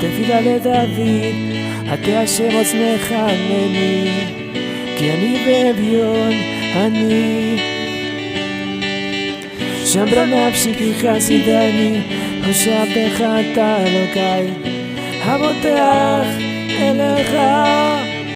תפילה לדוד, הטה אשר אוזנך ענני, כי אני באביון אני. שמרה נפשי כי חסידני, הושבתך אתה אלוקיי, הבוטח אליך